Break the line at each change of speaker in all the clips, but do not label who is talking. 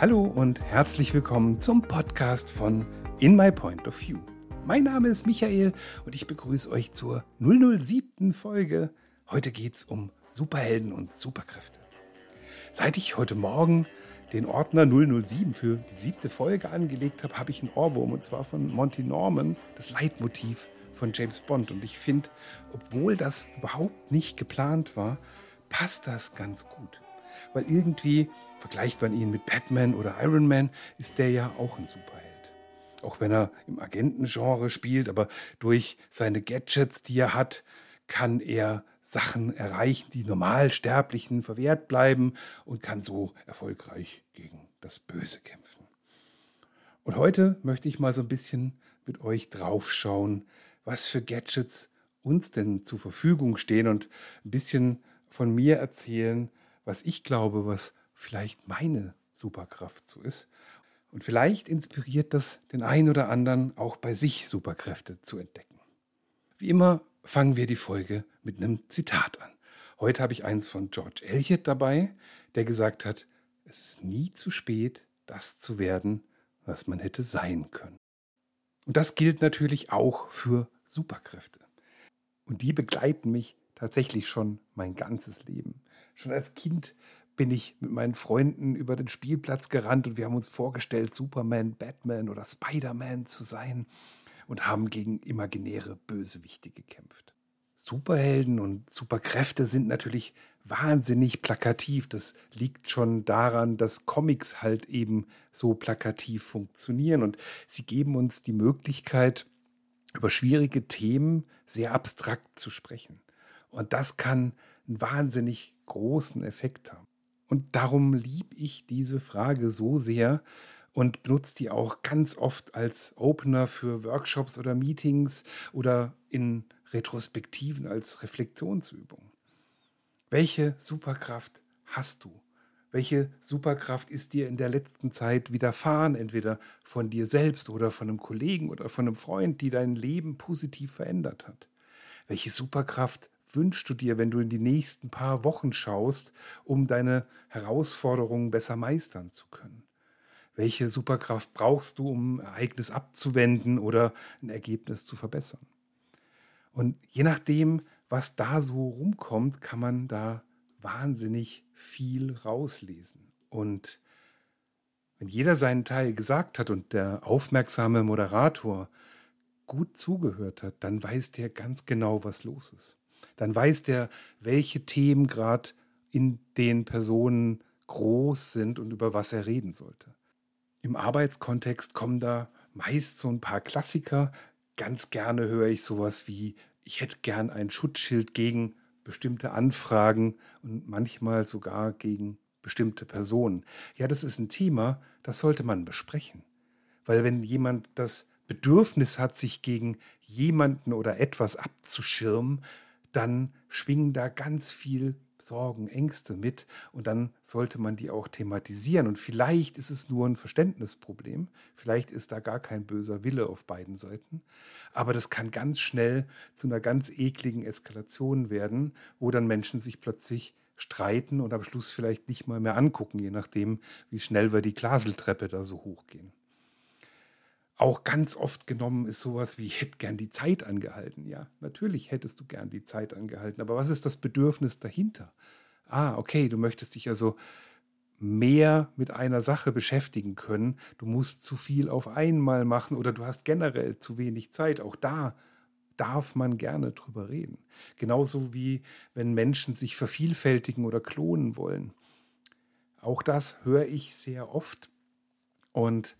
Hallo und herzlich willkommen zum Podcast von In My Point of View. Mein Name ist Michael und ich begrüße euch zur 007. Folge. Heute geht es um Superhelden und Superkräfte. Seit ich heute Morgen den Ordner 007 für die siebte Folge angelegt habe, habe ich einen Ohrwurm und zwar von Monty Norman, das Leitmotiv von James Bond. Und ich finde, obwohl das überhaupt nicht geplant war, passt das ganz gut. Weil irgendwie vergleicht man ihn mit Batman oder Iron Man, ist der ja auch ein Superheld. Auch wenn er im Agentengenre spielt, aber durch seine Gadgets, die er hat, kann er Sachen erreichen, die Normalsterblichen verwehrt bleiben und kann so erfolgreich gegen das Böse kämpfen. Und heute möchte ich mal so ein bisschen mit euch draufschauen, was für Gadgets uns denn zur Verfügung stehen und ein bisschen von mir erzählen, was ich glaube, was vielleicht meine Superkraft so ist. Und vielleicht inspiriert das den einen oder anderen auch bei sich Superkräfte zu entdecken. Wie immer fangen wir die Folge mit einem Zitat an. Heute habe ich eins von George Eliot dabei, der gesagt hat, es ist nie zu spät, das zu werden, was man hätte sein können. Und das gilt natürlich auch für Superkräfte. Und die begleiten mich tatsächlich schon mein ganzes Leben. Schon als Kind bin ich mit meinen Freunden über den Spielplatz gerannt und wir haben uns vorgestellt, Superman, Batman oder Spider-Man zu sein und haben gegen imaginäre Bösewichte gekämpft. Superhelden und Superkräfte sind natürlich wahnsinnig plakativ. Das liegt schon daran, dass Comics halt eben so plakativ funktionieren und sie geben uns die Möglichkeit, über schwierige Themen sehr abstrakt zu sprechen. Und das kann einen wahnsinnig großen Effekt haben. Und darum liebe ich diese Frage so sehr und benutze die auch ganz oft als Opener für Workshops oder Meetings oder in Retrospektiven als Reflexionsübung. Welche Superkraft hast du? Welche Superkraft ist dir in der letzten Zeit widerfahren, entweder von dir selbst oder von einem Kollegen oder von einem Freund, die dein Leben positiv verändert hat? Welche Superkraft wünschst du dir, wenn du in die nächsten paar Wochen schaust, um deine Herausforderungen besser meistern zu können? Welche Superkraft brauchst du, um ein Ereignis abzuwenden oder ein Ergebnis zu verbessern? Und je nachdem, was da so rumkommt, kann man da wahnsinnig viel rauslesen. Und wenn jeder seinen Teil gesagt hat und der aufmerksame Moderator gut zugehört hat, dann weiß der ganz genau, was los ist dann weiß der, welche Themen gerade in den Personen groß sind und über was er reden sollte. Im Arbeitskontext kommen da meist so ein paar Klassiker. Ganz gerne höre ich sowas wie, ich hätte gern ein Schutzschild gegen bestimmte Anfragen und manchmal sogar gegen bestimmte Personen. Ja, das ist ein Thema, das sollte man besprechen. Weil wenn jemand das Bedürfnis hat, sich gegen jemanden oder etwas abzuschirmen, dann schwingen da ganz viel Sorgen, Ängste mit und dann sollte man die auch thematisieren. Und vielleicht ist es nur ein Verständnisproblem, vielleicht ist da gar kein böser Wille auf beiden Seiten, aber das kann ganz schnell zu einer ganz ekligen Eskalation werden, wo dann Menschen sich plötzlich streiten und am Schluss vielleicht nicht mal mehr angucken, je nachdem, wie schnell wir die Glaseltreppe da so hochgehen. Auch ganz oft genommen ist sowas wie, ich hätte gern die Zeit angehalten. Ja, natürlich hättest du gern die Zeit angehalten, aber was ist das Bedürfnis dahinter? Ah, okay, du möchtest dich also mehr mit einer Sache beschäftigen können. Du musst zu viel auf einmal machen oder du hast generell zu wenig Zeit. Auch da darf man gerne drüber reden. Genauso wie wenn Menschen sich vervielfältigen oder klonen wollen. Auch das höre ich sehr oft. Und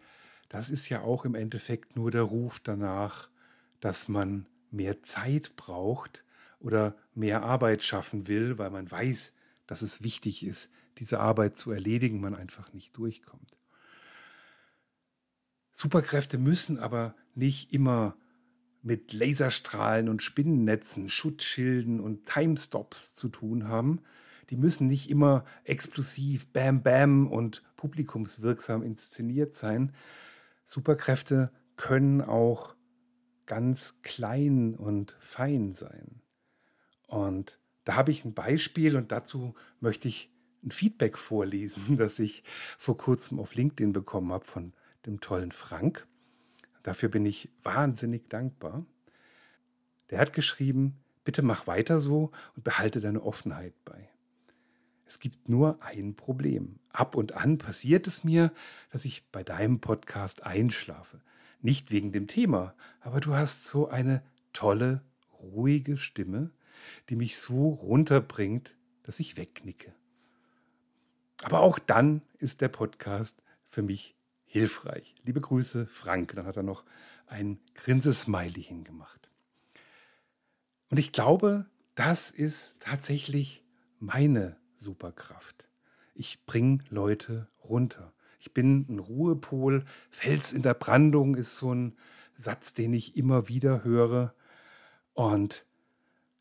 das ist ja auch im Endeffekt nur der Ruf danach, dass man mehr Zeit braucht oder mehr Arbeit schaffen will, weil man weiß, dass es wichtig ist, diese Arbeit zu erledigen, man einfach nicht durchkommt. Superkräfte müssen aber nicht immer mit Laserstrahlen und Spinnennetzen, Schutzschilden und Timestops zu tun haben. Die müssen nicht immer explosiv, bam, bam und publikumswirksam inszeniert sein, Superkräfte können auch ganz klein und fein sein. Und da habe ich ein Beispiel und dazu möchte ich ein Feedback vorlesen, das ich vor kurzem auf LinkedIn bekommen habe von dem tollen Frank. Dafür bin ich wahnsinnig dankbar. Der hat geschrieben, bitte mach weiter so und behalte deine Offenheit bei. Es gibt nur ein Problem. Ab und an passiert es mir, dass ich bei deinem Podcast einschlafe. Nicht wegen dem Thema, aber du hast so eine tolle, ruhige Stimme, die mich so runterbringt, dass ich wegnicke. Aber auch dann ist der Podcast für mich hilfreich. Liebe Grüße, Frank. Dann hat er noch ein Grinsesmiley hingemacht. Und ich glaube, das ist tatsächlich meine Superkraft. Ich bringe Leute runter. Ich bin ein Ruhepol. Fels in der Brandung ist so ein Satz, den ich immer wieder höre. Und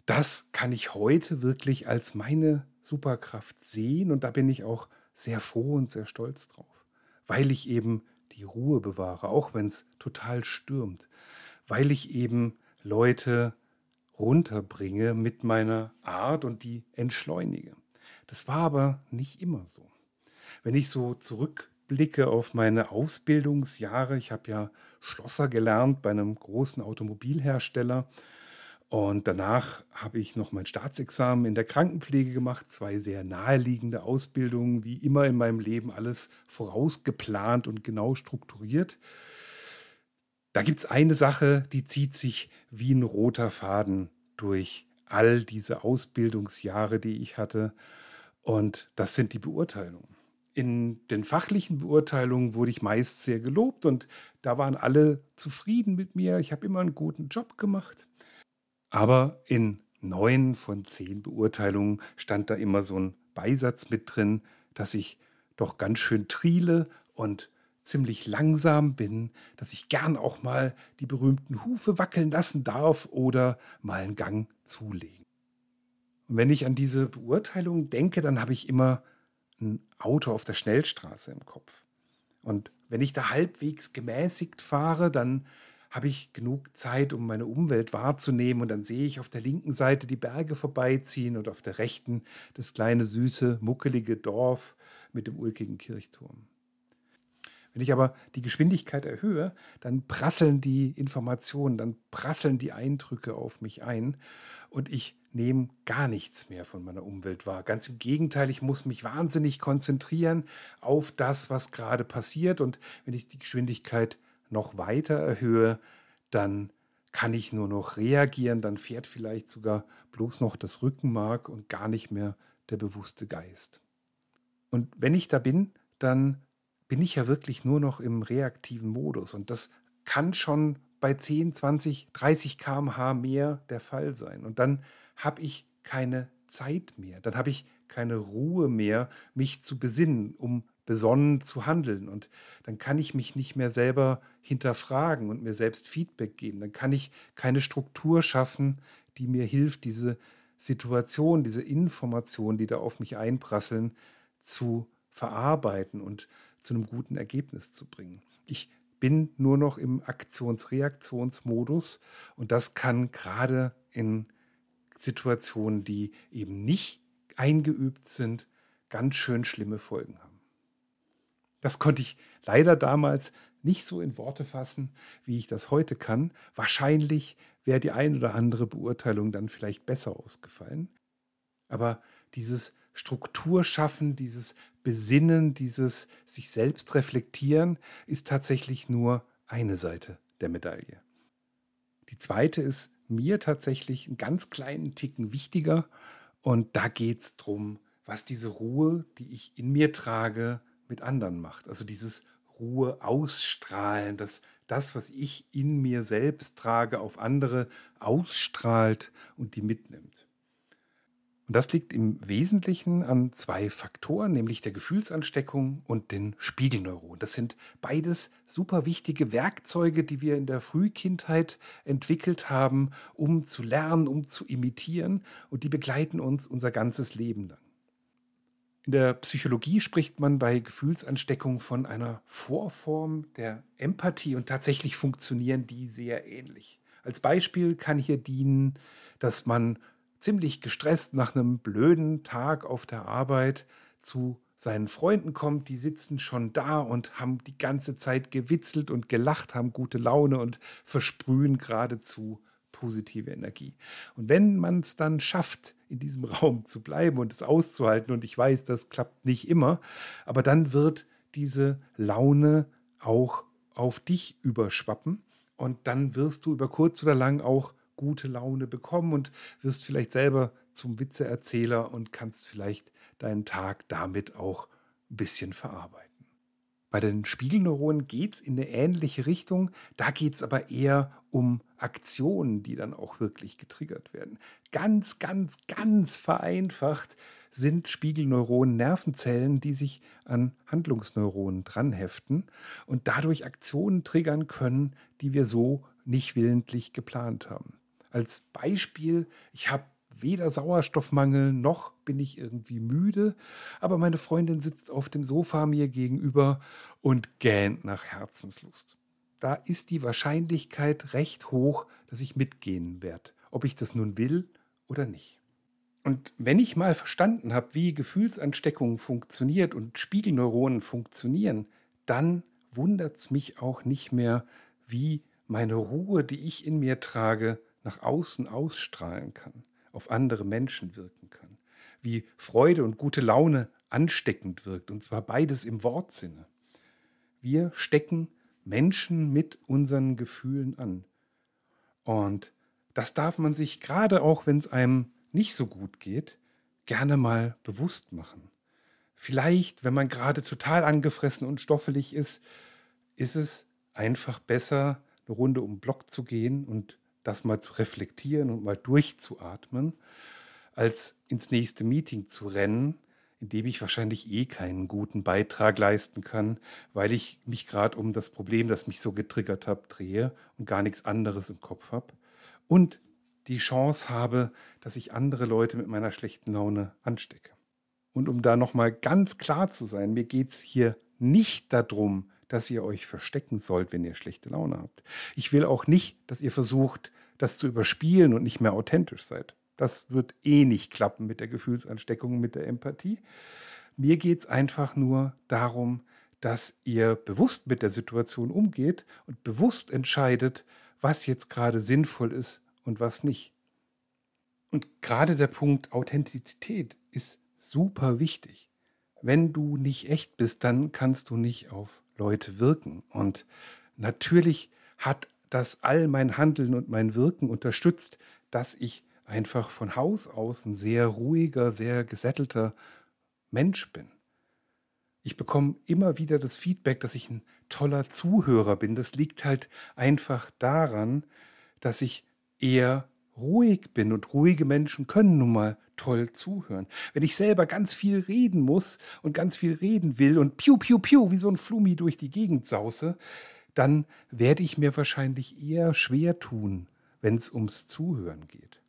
das kann ich heute wirklich als meine Superkraft sehen und da bin ich auch sehr froh und sehr stolz drauf, weil ich eben die Ruhe bewahre, auch wenn es total stürmt, weil ich eben Leute runterbringe mit meiner Art und die entschleunige. Das war aber nicht immer so. Wenn ich so zurückblicke auf meine Ausbildungsjahre, ich habe ja Schlosser gelernt bei einem großen Automobilhersteller und danach habe ich noch mein Staatsexamen in der Krankenpflege gemacht, zwei sehr naheliegende Ausbildungen, wie immer in meinem Leben, alles vorausgeplant und genau strukturiert. Da gibt es eine Sache, die zieht sich wie ein roter Faden durch all diese Ausbildungsjahre, die ich hatte. Und das sind die Beurteilungen. In den fachlichen Beurteilungen wurde ich meist sehr gelobt und da waren alle zufrieden mit mir. Ich habe immer einen guten Job gemacht. Aber in neun von zehn Beurteilungen stand da immer so ein Beisatz mit drin, dass ich doch ganz schön triele und ziemlich langsam bin, dass ich gern auch mal die berühmten Hufe wackeln lassen darf oder mal einen Gang zulegen. Und wenn ich an diese Beurteilung denke, dann habe ich immer ein Auto auf der Schnellstraße im Kopf. Und wenn ich da halbwegs gemäßigt fahre, dann habe ich genug Zeit, um meine Umwelt wahrzunehmen und dann sehe ich auf der linken Seite die Berge vorbeiziehen und auf der rechten das kleine, süße, muckelige Dorf mit dem ulkigen Kirchturm. Wenn ich aber die Geschwindigkeit erhöhe, dann prasseln die Informationen, dann prasseln die Eindrücke auf mich ein und ich nehme gar nichts mehr von meiner Umwelt wahr. Ganz im Gegenteil, ich muss mich wahnsinnig konzentrieren auf das, was gerade passiert und wenn ich die Geschwindigkeit noch weiter erhöhe, dann kann ich nur noch reagieren, dann fährt vielleicht sogar bloß noch das Rückenmark und gar nicht mehr der bewusste Geist. Und wenn ich da bin, dann bin ich ja wirklich nur noch im reaktiven Modus und das kann schon bei 10, 20, 30 km/h mehr der Fall sein. Und dann habe ich keine Zeit mehr, dann habe ich keine Ruhe mehr, mich zu besinnen, um besonnen zu handeln. Und dann kann ich mich nicht mehr selber hinterfragen und mir selbst Feedback geben. Dann kann ich keine Struktur schaffen, die mir hilft, diese Situation, diese Informationen, die da auf mich einprasseln, zu verarbeiten und zu einem guten Ergebnis zu bringen. Ich bin nur noch im Aktions-Reaktionsmodus und das kann gerade in Situationen, die eben nicht eingeübt sind, ganz schön schlimme Folgen haben. Das konnte ich leider damals nicht so in Worte fassen, wie ich das heute kann. Wahrscheinlich wäre die ein oder andere Beurteilung dann vielleicht besser ausgefallen. Aber dieses Strukturschaffen, dieses Besinnen, dieses sich selbst reflektieren ist tatsächlich nur eine Seite der Medaille. Die zweite ist mir tatsächlich einen ganz kleinen Ticken wichtiger und da geht es darum, was diese Ruhe, die ich in mir trage, mit anderen macht. Also dieses Ruhe ausstrahlen, dass das, was ich in mir selbst trage, auf andere ausstrahlt und die mitnimmt. Und das liegt im Wesentlichen an zwei Faktoren, nämlich der Gefühlsansteckung und den Spiegelneuronen. Das sind beides super wichtige Werkzeuge, die wir in der Frühkindheit entwickelt haben, um zu lernen, um zu imitieren und die begleiten uns unser ganzes Leben lang. In der Psychologie spricht man bei Gefühlsansteckung von einer Vorform der Empathie und tatsächlich funktionieren die sehr ähnlich. Als Beispiel kann hier dienen, dass man ziemlich gestresst nach einem blöden Tag auf der Arbeit zu seinen Freunden kommt, die sitzen schon da und haben die ganze Zeit gewitzelt und gelacht, haben gute Laune und versprühen geradezu positive Energie. Und wenn man es dann schafft, in diesem Raum zu bleiben und es auszuhalten, und ich weiß, das klappt nicht immer, aber dann wird diese Laune auch auf dich überschwappen und dann wirst du über kurz oder lang auch gute Laune bekommen und wirst vielleicht selber zum Witzeerzähler und kannst vielleicht deinen Tag damit auch ein bisschen verarbeiten. Bei den Spiegelneuronen geht es in eine ähnliche Richtung. Da geht es aber eher um Aktionen, die dann auch wirklich getriggert werden. Ganz, ganz, ganz vereinfacht sind Spiegelneuronen Nervenzellen, die sich an Handlungsneuronen dranheften und dadurch Aktionen triggern können, die wir so nicht willentlich geplant haben. Als Beispiel, ich habe weder Sauerstoffmangel noch bin ich irgendwie müde, aber meine Freundin sitzt auf dem Sofa mir gegenüber und gähnt nach Herzenslust. Da ist die Wahrscheinlichkeit recht hoch, dass ich mitgehen werde, ob ich das nun will oder nicht. Und wenn ich mal verstanden habe, wie Gefühlsansteckung funktioniert und Spiegelneuronen funktionieren, dann wundert es mich auch nicht mehr, wie meine Ruhe, die ich in mir trage, nach außen ausstrahlen kann auf andere Menschen wirken kann. Wie Freude und gute Laune ansteckend wirkt, und zwar beides im Wortsinne. Wir stecken Menschen mit unseren Gefühlen an. Und das darf man sich gerade auch, wenn es einem nicht so gut geht, gerne mal bewusst machen. Vielleicht, wenn man gerade total angefressen und stoffelig ist, ist es einfach besser, eine Runde um den Block zu gehen und das mal zu reflektieren und mal durchzuatmen, als ins nächste Meeting zu rennen, in dem ich wahrscheinlich eh keinen guten Beitrag leisten kann, weil ich mich gerade um das Problem, das mich so getriggert hat, drehe und gar nichts anderes im Kopf habe. Und die Chance habe, dass ich andere Leute mit meiner schlechten Laune anstecke. Und um da nochmal ganz klar zu sein, mir geht es hier nicht darum, dass ihr euch verstecken sollt, wenn ihr schlechte Laune habt. Ich will auch nicht, dass ihr versucht, das zu überspielen und nicht mehr authentisch seid. Das wird eh nicht klappen mit der Gefühlsansteckung, mit der Empathie. Mir geht es einfach nur darum, dass ihr bewusst mit der Situation umgeht und bewusst entscheidet, was jetzt gerade sinnvoll ist und was nicht. Und gerade der Punkt Authentizität ist super wichtig. Wenn du nicht echt bist, dann kannst du nicht auf Leute wirken. Und natürlich hat das all mein Handeln und mein Wirken unterstützt, dass ich einfach von Haus aus ein sehr ruhiger, sehr gesättelter Mensch bin. Ich bekomme immer wieder das Feedback, dass ich ein toller Zuhörer bin. Das liegt halt einfach daran, dass ich eher ruhig bin und ruhige Menschen können nun mal toll zuhören. Wenn ich selber ganz viel reden muss und ganz viel reden will und piu, piu, piu, wie so ein Flummi durch die Gegend sause, dann werde ich mir wahrscheinlich eher schwer tun, wenn es ums Zuhören geht.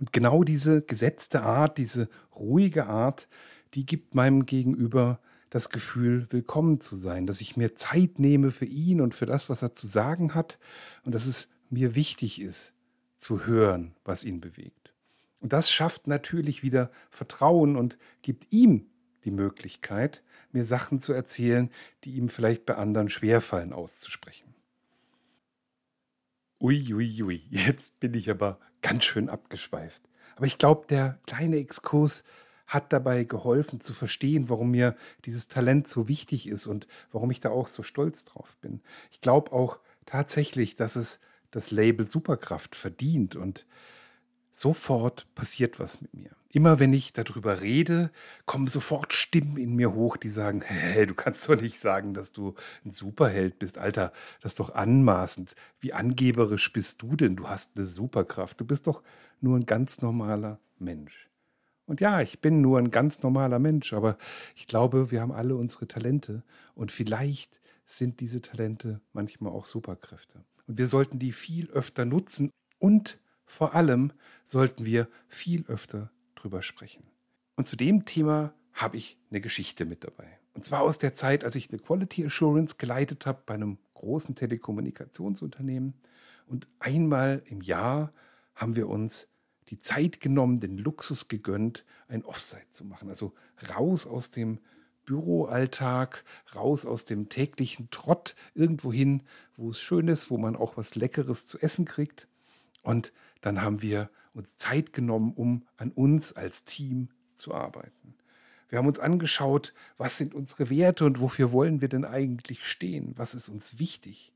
Und genau diese gesetzte Art, diese ruhige Art, die gibt meinem Gegenüber das Gefühl, willkommen zu sein, dass ich mir Zeit nehme für ihn und für das, was er zu sagen hat und dass es mir wichtig ist, zu hören, was ihn bewegt. Und das schafft natürlich wieder Vertrauen und gibt ihm die Möglichkeit, mir Sachen zu erzählen, die ihm vielleicht bei anderen schwerfallen auszusprechen. Uiuiui, ui, ui. jetzt bin ich aber ganz schön abgeschweift. Aber ich glaube, der kleine Exkurs hat dabei geholfen zu verstehen, warum mir dieses Talent so wichtig ist und warum ich da auch so stolz drauf bin. Ich glaube auch tatsächlich, dass es das Label Superkraft verdient und sofort passiert was mit mir. Immer wenn ich darüber rede, kommen sofort Stimmen in mir hoch, die sagen, hey, du kannst doch nicht sagen, dass du ein Superheld bist. Alter, das ist doch anmaßend. Wie angeberisch bist du denn? Du hast eine Superkraft. Du bist doch nur ein ganz normaler Mensch. Und ja, ich bin nur ein ganz normaler Mensch, aber ich glaube, wir haben alle unsere Talente und vielleicht sind diese Talente manchmal auch Superkräfte. Und wir sollten die viel öfter nutzen und vor allem sollten wir viel öfter drüber sprechen. Und zu dem Thema habe ich eine Geschichte mit dabei. Und zwar aus der Zeit, als ich eine Quality Assurance geleitet habe bei einem großen Telekommunikationsunternehmen. Und einmal im Jahr haben wir uns die Zeit genommen, den Luxus gegönnt, ein Offside zu machen. Also raus aus dem Büroalltag, raus aus dem täglichen Trott, irgendwo hin, wo es schön ist, wo man auch was Leckeres zu essen kriegt. Und dann haben wir uns Zeit genommen, um an uns als Team zu arbeiten. Wir haben uns angeschaut, was sind unsere Werte und wofür wollen wir denn eigentlich stehen? Was ist uns wichtig?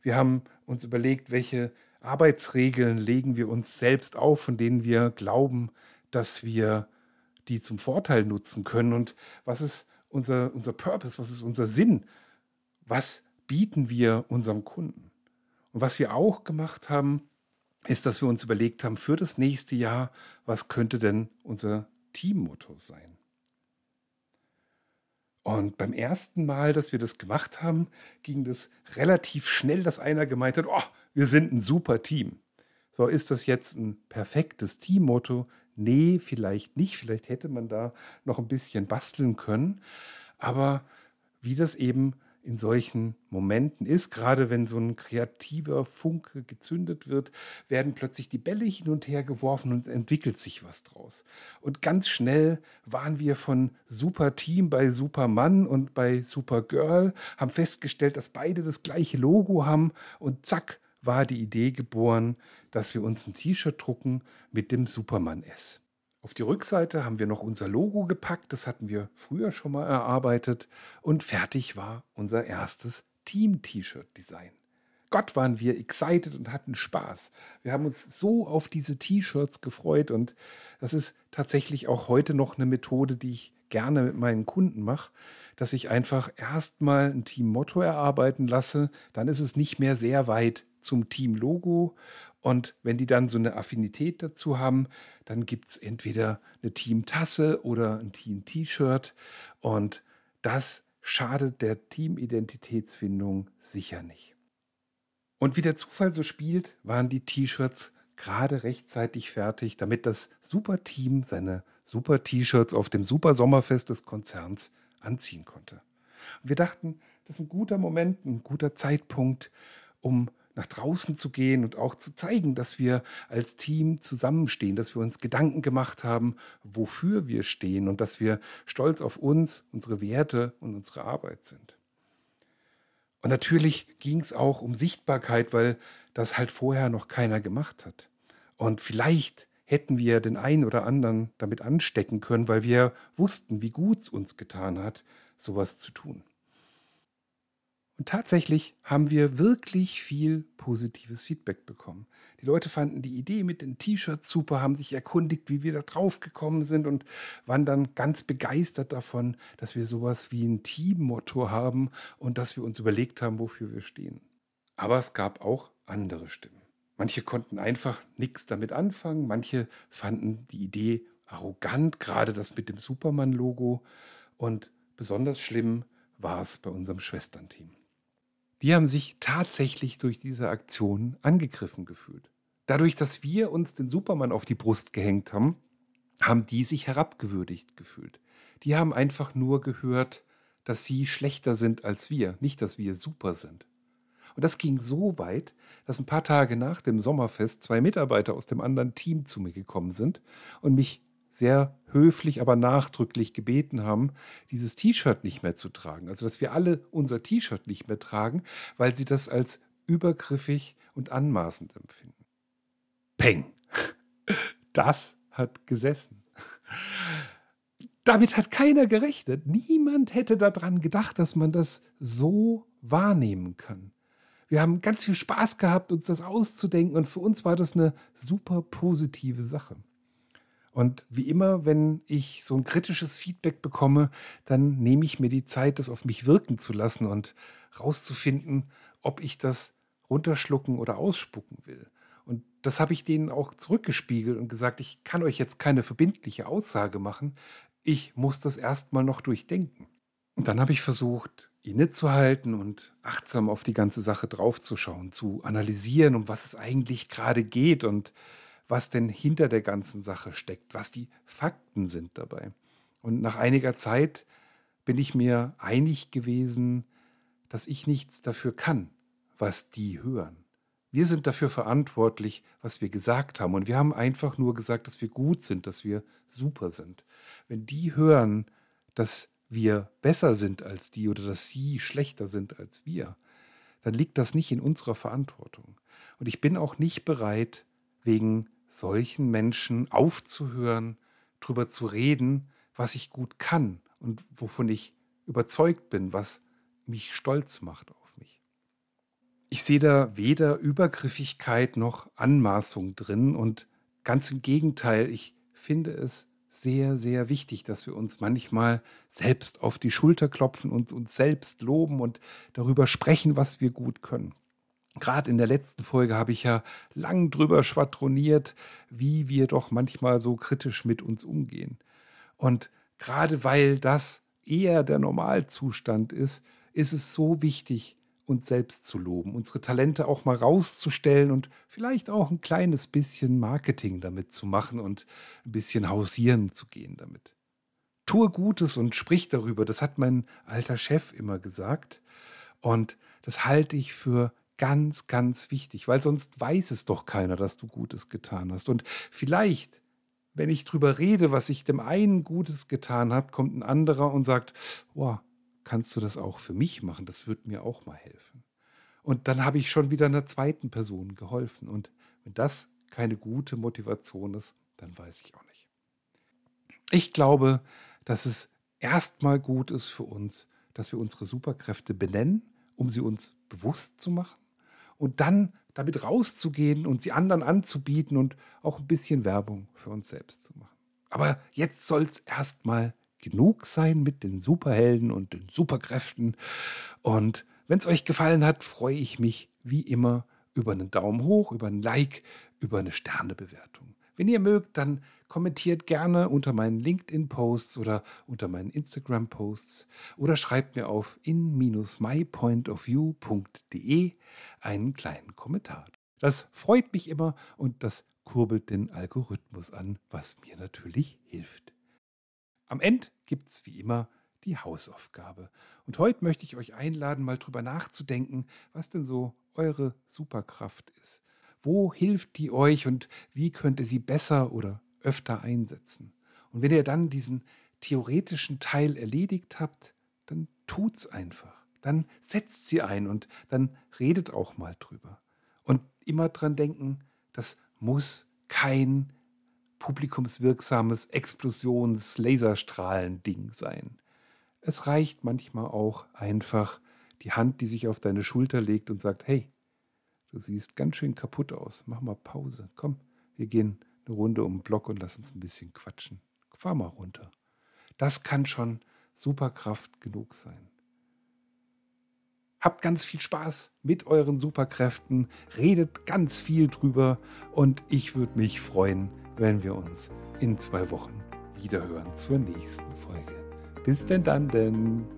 Wir haben uns überlegt, welche Arbeitsregeln legen wir uns selbst auf, von denen wir glauben, dass wir die zum Vorteil nutzen können und was ist unser, unser Purpose, was ist unser Sinn, was bieten wir unserem Kunden. Und was wir auch gemacht haben, ist, dass wir uns überlegt haben, für das nächste Jahr, was könnte denn unser Teammotto sein? Und beim ersten Mal, dass wir das gemacht haben, ging das relativ schnell, dass einer gemeint hat, oh, wir sind ein super Team. So, ist das jetzt ein perfektes Teammotto? Nee, vielleicht nicht. Vielleicht hätte man da noch ein bisschen basteln können. Aber wie das eben in solchen Momenten ist, gerade wenn so ein kreativer Funke gezündet wird, werden plötzlich die Bälle hin und her geworfen und entwickelt sich was draus. Und ganz schnell waren wir von Super Team bei Superman und bei Supergirl, haben festgestellt, dass beide das gleiche Logo haben und zack war die Idee geboren, dass wir uns ein T-Shirt drucken mit dem Superman S. Auf die Rückseite haben wir noch unser Logo gepackt, das hatten wir früher schon mal erarbeitet und fertig war unser erstes Team-T-Shirt-Design. Gott waren wir excited und hatten Spaß. Wir haben uns so auf diese T-Shirts gefreut und das ist tatsächlich auch heute noch eine Methode, die ich gerne mit meinen Kunden mache, dass ich einfach erstmal ein Team-Motto erarbeiten lasse, dann ist es nicht mehr sehr weit zum Team-Logo und wenn die dann so eine Affinität dazu haben, dann gibt es entweder eine Team-Tasse oder ein Team-T-Shirt. Und das schadet der Teamidentitätsfindung sicher nicht. Und wie der Zufall so spielt, waren die T-Shirts gerade rechtzeitig fertig, damit das Super-Team seine Super-T-Shirts auf dem Super-Sommerfest des Konzerns anziehen konnte. Und wir dachten, das ist ein guter Moment, ein guter Zeitpunkt, um nach draußen zu gehen und auch zu zeigen, dass wir als Team zusammenstehen, dass wir uns Gedanken gemacht haben, wofür wir stehen und dass wir stolz auf uns, unsere Werte und unsere Arbeit sind. Und natürlich ging es auch um Sichtbarkeit, weil das halt vorher noch keiner gemacht hat. Und vielleicht hätten wir den einen oder anderen damit anstecken können, weil wir wussten, wie gut es uns getan hat, sowas zu tun. Und tatsächlich haben wir wirklich viel positives Feedback bekommen. Die Leute fanden die Idee mit den T-Shirts super, haben sich erkundigt, wie wir da drauf gekommen sind und waren dann ganz begeistert davon, dass wir sowas wie ein Teammotto haben und dass wir uns überlegt haben, wofür wir stehen. Aber es gab auch andere Stimmen. Manche konnten einfach nichts damit anfangen, manche fanden die Idee arrogant, gerade das mit dem Superman-Logo. Und besonders schlimm war es bei unserem Schwesternteam die haben sich tatsächlich durch diese Aktion angegriffen gefühlt. Dadurch, dass wir uns den Superman auf die Brust gehängt haben, haben die sich herabgewürdigt gefühlt. Die haben einfach nur gehört, dass sie schlechter sind als wir, nicht dass wir super sind. Und das ging so weit, dass ein paar Tage nach dem Sommerfest zwei Mitarbeiter aus dem anderen Team zu mir gekommen sind und mich sehr höflich, aber nachdrücklich gebeten haben, dieses T-Shirt nicht mehr zu tragen. Also, dass wir alle unser T-Shirt nicht mehr tragen, weil sie das als übergriffig und anmaßend empfinden. Peng! Das hat gesessen. Damit hat keiner gerechnet. Niemand hätte daran gedacht, dass man das so wahrnehmen kann. Wir haben ganz viel Spaß gehabt, uns das auszudenken und für uns war das eine super positive Sache. Und wie immer, wenn ich so ein kritisches Feedback bekomme, dann nehme ich mir die Zeit, das auf mich wirken zu lassen und rauszufinden, ob ich das runterschlucken oder ausspucken will. Und das habe ich denen auch zurückgespiegelt und gesagt, ich kann euch jetzt keine verbindliche Aussage machen. Ich muss das erstmal noch durchdenken. Und dann habe ich versucht, innezuhalten und achtsam auf die ganze Sache draufzuschauen, zu analysieren, um was es eigentlich gerade geht und was denn hinter der ganzen Sache steckt, was die Fakten sind dabei. Und nach einiger Zeit bin ich mir einig gewesen, dass ich nichts dafür kann, was die hören. Wir sind dafür verantwortlich, was wir gesagt haben. Und wir haben einfach nur gesagt, dass wir gut sind, dass wir super sind. Wenn die hören, dass wir besser sind als die oder dass sie schlechter sind als wir, dann liegt das nicht in unserer Verantwortung. Und ich bin auch nicht bereit, wegen solchen Menschen aufzuhören, darüber zu reden, was ich gut kann und wovon ich überzeugt bin, was mich stolz macht auf mich. Ich sehe da weder Übergriffigkeit noch Anmaßung drin und ganz im Gegenteil, ich finde es sehr, sehr wichtig, dass wir uns manchmal selbst auf die Schulter klopfen und uns selbst loben und darüber sprechen, was wir gut können. Gerade in der letzten Folge habe ich ja lang drüber schwadroniert, wie wir doch manchmal so kritisch mit uns umgehen. Und gerade weil das eher der Normalzustand ist, ist es so wichtig, uns selbst zu loben, unsere Talente auch mal rauszustellen und vielleicht auch ein kleines bisschen Marketing damit zu machen und ein bisschen hausieren zu gehen damit. Tue Gutes und sprich darüber, das hat mein alter Chef immer gesagt. Und das halte ich für ganz, ganz wichtig, weil sonst weiß es doch keiner, dass du Gutes getan hast. Und vielleicht, wenn ich drüber rede, was ich dem einen Gutes getan habe, kommt ein anderer und sagt, boah, kannst du das auch für mich machen? Das wird mir auch mal helfen. Und dann habe ich schon wieder einer zweiten Person geholfen. Und wenn das keine gute Motivation ist, dann weiß ich auch nicht. Ich glaube, dass es erstmal gut ist für uns, dass wir unsere Superkräfte benennen, um sie uns bewusst zu machen und dann damit rauszugehen und sie anderen anzubieten und auch ein bisschen Werbung für uns selbst zu machen. Aber jetzt soll es erstmal genug sein mit den Superhelden und den Superkräften. Und wenn es euch gefallen hat, freue ich mich wie immer über einen Daumen hoch, über ein Like, über eine Sternebewertung. Wenn ihr mögt, dann kommentiert gerne unter meinen LinkedIn-Posts oder unter meinen Instagram-Posts oder schreibt mir auf in-mypointofview.de einen kleinen Kommentar. Das freut mich immer und das kurbelt den Algorithmus an, was mir natürlich hilft. Am Ende gibt es wie immer die Hausaufgabe. Und heute möchte ich euch einladen, mal drüber nachzudenken, was denn so eure Superkraft ist. Wo hilft die euch und wie könnt ihr sie besser oder öfter einsetzen? Und wenn ihr dann diesen theoretischen Teil erledigt habt, dann tut's einfach. Dann setzt sie ein und dann redet auch mal drüber. Und immer dran denken, das muss kein publikumswirksames Explosions-Laserstrahlen-Ding sein. Es reicht manchmal auch einfach die Hand, die sich auf deine Schulter legt und sagt, hey, du siehst ganz schön kaputt aus, mach mal Pause, komm, wir gehen eine Runde um den Block und lass uns ein bisschen quatschen. Fahr mal runter. Das kann schon Superkraft genug sein. Habt ganz viel Spaß mit euren Superkräften, redet ganz viel drüber und ich würde mich freuen, wenn wir uns in zwei Wochen wiederhören zur nächsten Folge. Bis denn dann denn.